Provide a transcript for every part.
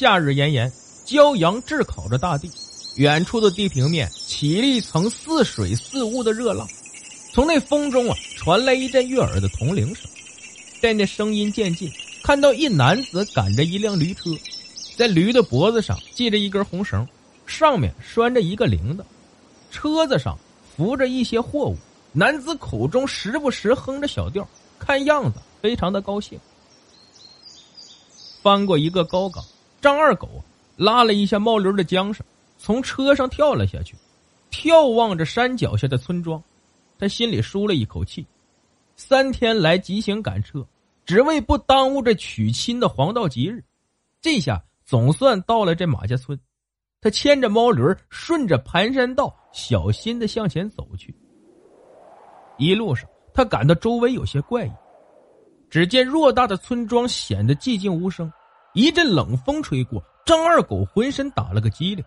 夏日炎炎，骄阳炙烤着大地，远处的地平面起了一层似水似雾的热浪。从那风中啊，传来一阵悦耳的铜铃声。在那声音渐近，看到一男子赶着一辆驴车，在驴的脖子上系着一根红绳，上面拴着一个铃铛。车子上扶着一些货物，男子口中时不时哼着小调，看样子非常的高兴。翻过一个高岗。张二狗拉了一下冒驴的缰绳，从车上跳了下去，眺望着山脚下的村庄，他心里舒了一口气。三天来急行赶车，只为不耽误这娶亲的黄道吉日，这下总算到了这马家村。他牵着毛驴，顺着盘山道小心的向前走去。一路上，他感到周围有些怪异，只见偌大的村庄显得寂静无声。一阵冷风吹过，张二狗浑身打了个激灵，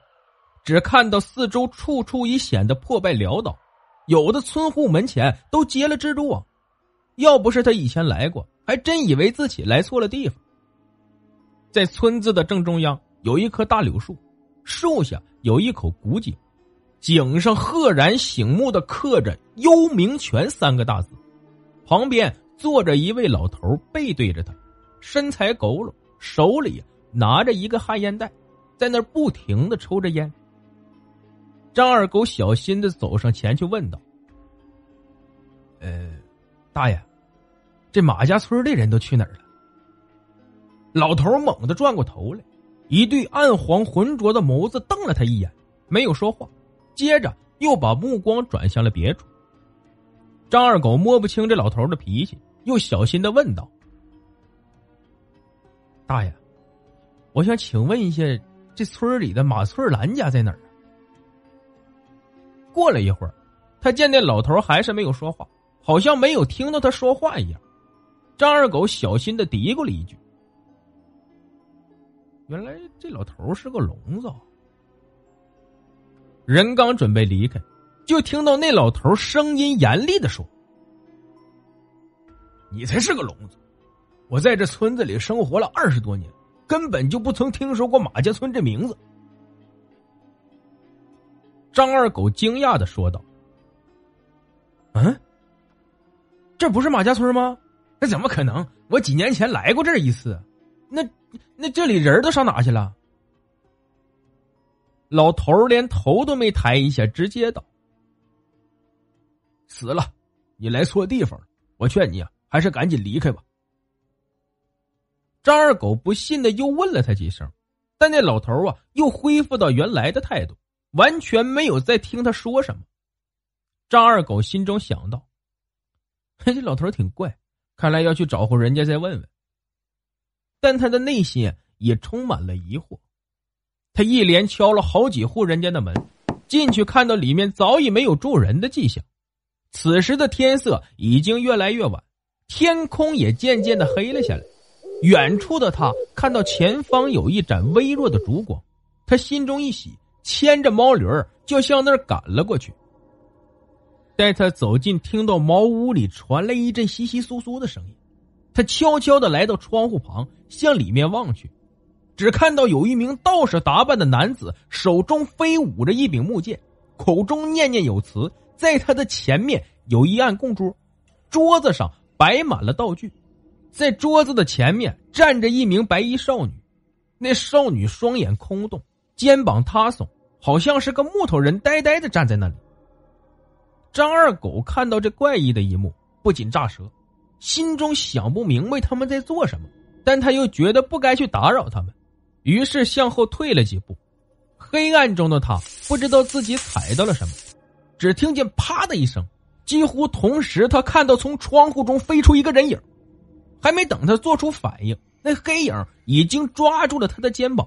只看到四周处处已显得破败潦倒，有的村户门前都结了蜘蛛网。要不是他以前来过，还真以为自己来错了地方。在村子的正中央有一棵大柳树，树下有一口古井，井上赫然醒目的刻着“幽冥泉”三个大字，旁边坐着一位老头，背对着他，身材佝偻。手里拿着一个旱烟袋，在那儿不停的抽着烟。张二狗小心的走上前去问道：“呃，大爷，这马家村的人都去哪儿了？”老头猛地转过头来，一对暗黄浑浊的眸子瞪了他一眼，没有说话，接着又把目光转向了别处。张二狗摸不清这老头的脾气，又小心的问道。大爷，我想请问一下，这村里的马翠兰家在哪儿？过了一会儿，他见那老头还是没有说话，好像没有听到他说话一样。张二狗小心的嘀咕了一句：“原来这老头是个聋子。”人刚准备离开，就听到那老头声音严厉的说：“你才是个聋子！”我在这村子里生活了二十多年，根本就不曾听说过马家村这名字。张二狗惊讶的说道：“嗯，这不是马家村吗？那怎么可能？我几年前来过这一次，那那这里人都上哪去了？”老头连头都没抬一下，直接道：“死了，你来错地方了。我劝你啊，还是赶紧离开吧。”张二狗不信的又问了他几声，但那老头啊又恢复到原来的态度，完全没有再听他说什么。张二狗心中想到：“嘿 这老头挺怪，看来要去找户人家再问问。”但他的内心也充满了疑惑。他一连敲了好几户人家的门，进去看到里面早已没有住人的迹象。此时的天色已经越来越晚，天空也渐渐的黑了下来。远处的他看到前方有一盏微弱的烛光，他心中一喜，牵着毛驴就向那儿赶了过去。待他走近，听到茅屋里传来一阵窸窸窣窣的声音，他悄悄的来到窗户旁，向里面望去，只看到有一名道士打扮的男子，手中飞舞着一柄木剑，口中念念有词。在他的前面有一案供桌，桌子上摆满了道具。在桌子的前面站着一名白衣少女，那少女双眼空洞，肩膀塌耸，好像是个木头人，呆呆的站在那里。张二狗看到这怪异的一幕，不仅炸舌，心中想不明白他们在做什么，但他又觉得不该去打扰他们，于是向后退了几步。黑暗中的他不知道自己踩到了什么，只听见“啪”的一声，几乎同时，他看到从窗户中飞出一个人影，还没等他做出反应，那黑影已经抓住了他的肩膀。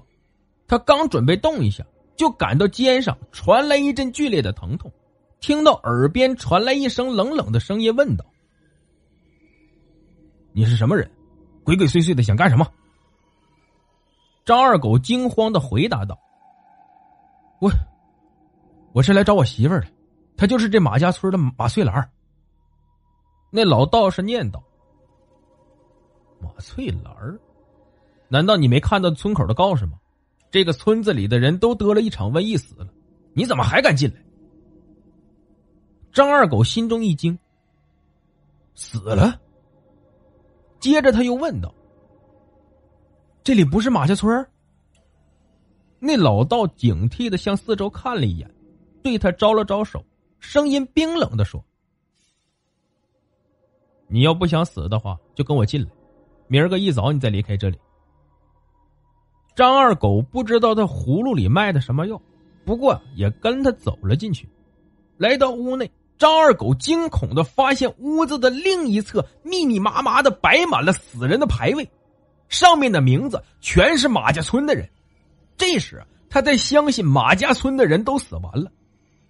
他刚准备动一下，就感到肩上传来一阵剧烈的疼痛，听到耳边传来一声冷冷的声音，问道：“你是什么人？鬼鬼祟祟的想干什么？”张二狗惊慌的回答道：“我，我是来找我媳妇儿的。”她就是这马家村的马翠兰。那老道士念叨：“马翠兰儿，难道你没看到村口的告示吗？这个村子里的人都得了一场瘟疫死了，你怎么还敢进来？”张二狗心中一惊，死了。接着他又问道：“这里不是马家村？”那老道警惕的向四周看了一眼，对他招了招手。声音冰冷的说：“你要不想死的话，就跟我进来。明儿个一早你再离开这里。”张二狗不知道他葫芦里卖的什么药，不过也跟他走了进去。来到屋内，张二狗惊恐的发现屋子的另一侧密密麻麻的摆满了死人的牌位，上面的名字全是马家村的人。这时，他才相信马家村的人都死完了。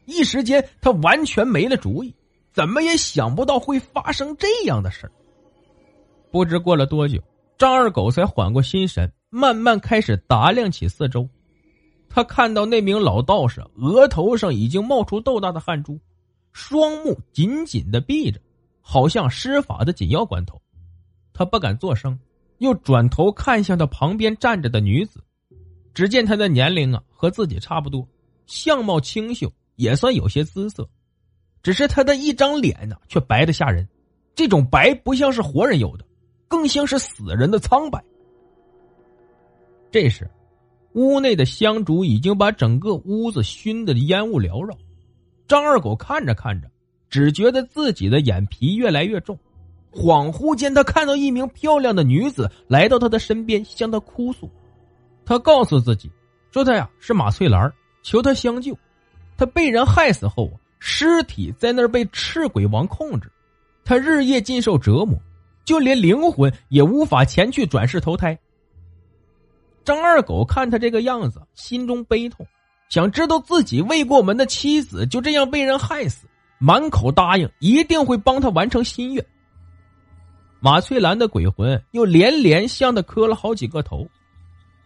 一时间，他完全没了主意，怎么也想不到会发生这样的事不知过了多久，张二狗才缓过心神，慢慢开始打量起四周。他看到那名老道士额头上已经冒出豆大的汗珠，双目紧紧的闭着，好像施法的紧要关头。他不敢作声，又转头看向他旁边站着的女子，只见她的年龄啊和自己差不多，相貌清秀。也算有些姿色，只是他的一张脸呢，却白的吓人。这种白不像是活人有的，更像是死人的苍白。这时，屋内的香烛已经把整个屋子熏得烟雾缭绕。张二狗看着看着，只觉得自己的眼皮越来越重。恍惚间，他看到一名漂亮的女子来到他的身边，向他哭诉。他告诉自己，说他呀是马翠兰，求他相救。他被人害死后，尸体在那儿被赤鬼王控制，他日夜尽受折磨，就连灵魂也无法前去转世投胎。张二狗看他这个样子，心中悲痛，想知道自己未过门的妻子就这样被人害死，满口答应一定会帮他完成心愿。马翠兰的鬼魂又连连向他磕了好几个头，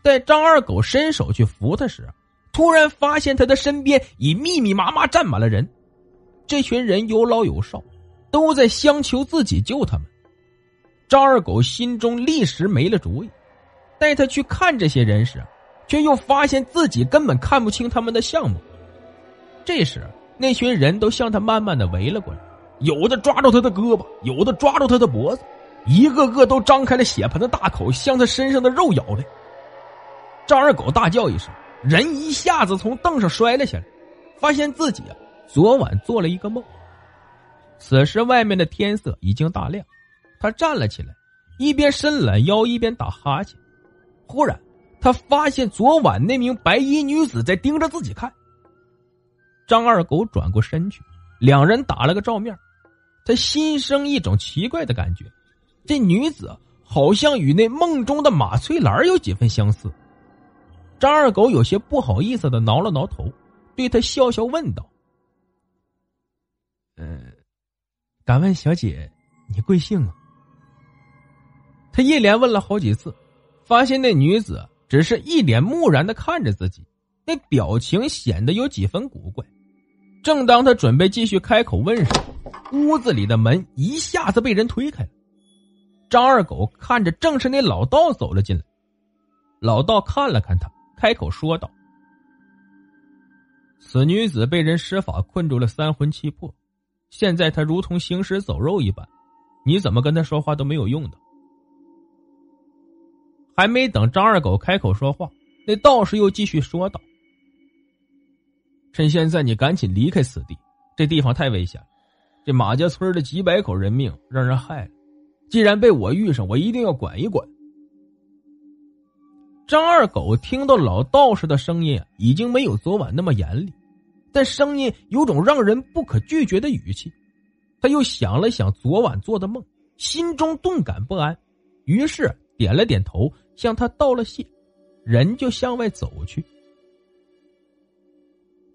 在张二狗伸手去扶他时。突然发现他的身边已密密麻麻站满了人，这群人有老有少，都在相求自己救他们。张二狗心中立时没了主意，带他去看这些人时，却又发现自己根本看不清他们的相貌。这时，那群人都向他慢慢的围了过来，有的抓住他的胳膊，有的抓住他的脖子，一个个都张开了血盆的大口向他身上的肉咬来。张二狗大叫一声。人一下子从凳上摔了下来，发现自己昨晚做了一个梦。此时外面的天色已经大亮，他站了起来，一边伸懒腰一边打哈欠。忽然，他发现昨晚那名白衣女子在盯着自己看。张二狗转过身去，两人打了个照面，他心生一种奇怪的感觉，这女子好像与那梦中的马翠兰有几分相似。张二狗有些不好意思的挠了挠头，对他笑笑问道：“嗯，敢问小姐，你贵姓啊？”他一连问了好几次，发现那女子只是一脸木然的看着自己，那表情显得有几分古怪。正当他准备继续开口问时，屋子里的门一下子被人推开了。张二狗看着，正是那老道走了进来。老道看了看他。开口说道：“此女子被人施法困住了三魂七魄，现在她如同行尸走肉一般，你怎么跟她说话都没有用的。”还没等张二狗开口说话，那道士又继续说道：“趁现在你赶紧离开此地，这地方太危险了。这马家村的几百口人命让人害了，既然被我遇上，我一定要管一管。”张二狗听到老道士的声音，已经没有昨晚那么严厉，但声音有种让人不可拒绝的语气。他又想了想昨晚做的梦，心中顿感不安，于是点了点头，向他道了谢，人就向外走去。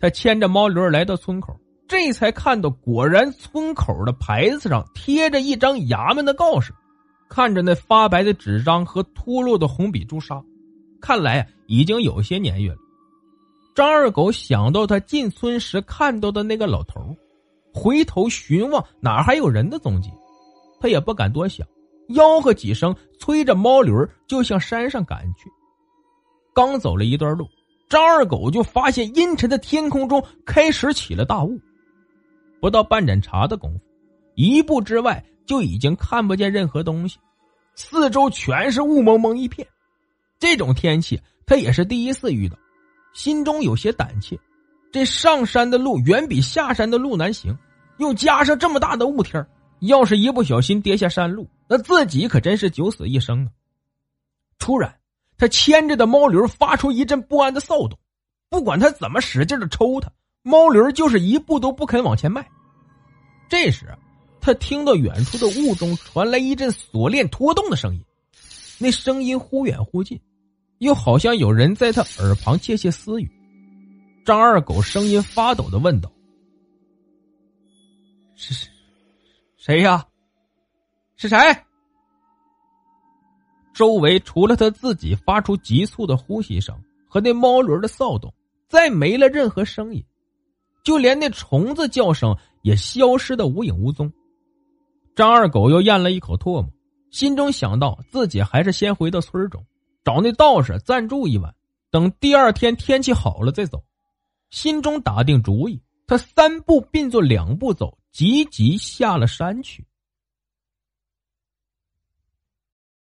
他牵着毛驴来到村口，这才看到，果然村口的牌子上贴着一张衙门的告示，看着那发白的纸张和脱落的红笔朱砂，看来已经有些年月了。张二狗想到他进村时看到的那个老头，回头寻望哪还有人的踪迹，他也不敢多想，吆喝几声，催着毛驴就向山上赶去。刚走了一段路，张二狗就发现阴沉的天空中开始起了大雾，不到半盏茶的功夫，一步之外就已经看不见任何东西，四周全是雾蒙蒙一片。这种天气他也是第一次遇到。心中有些胆怯，这上山的路远比下山的路难行，又加上这么大的雾天要是一不小心跌下山路，那自己可真是九死一生啊！突然，他牵着的毛驴发出一阵不安的骚动，不管他怎么使劲的抽它，毛驴就是一步都不肯往前迈。这时，他听到远处的雾中传来一阵锁链拖动的声音，那声音忽远忽近。又好像有人在他耳旁窃窃私语。张二狗声音发抖的问道：“是？谁呀？是谁？”周围除了他自己发出急促的呼吸声和那猫轮的骚动，再没了任何声音，就连那虫子叫声也消失的无影无踪。张二狗又咽了一口唾沫，心中想到自己还是先回到村中。找那道士暂住一晚，等第二天天气好了再走。心中打定主意，他三步并作两步走，急急下了山去。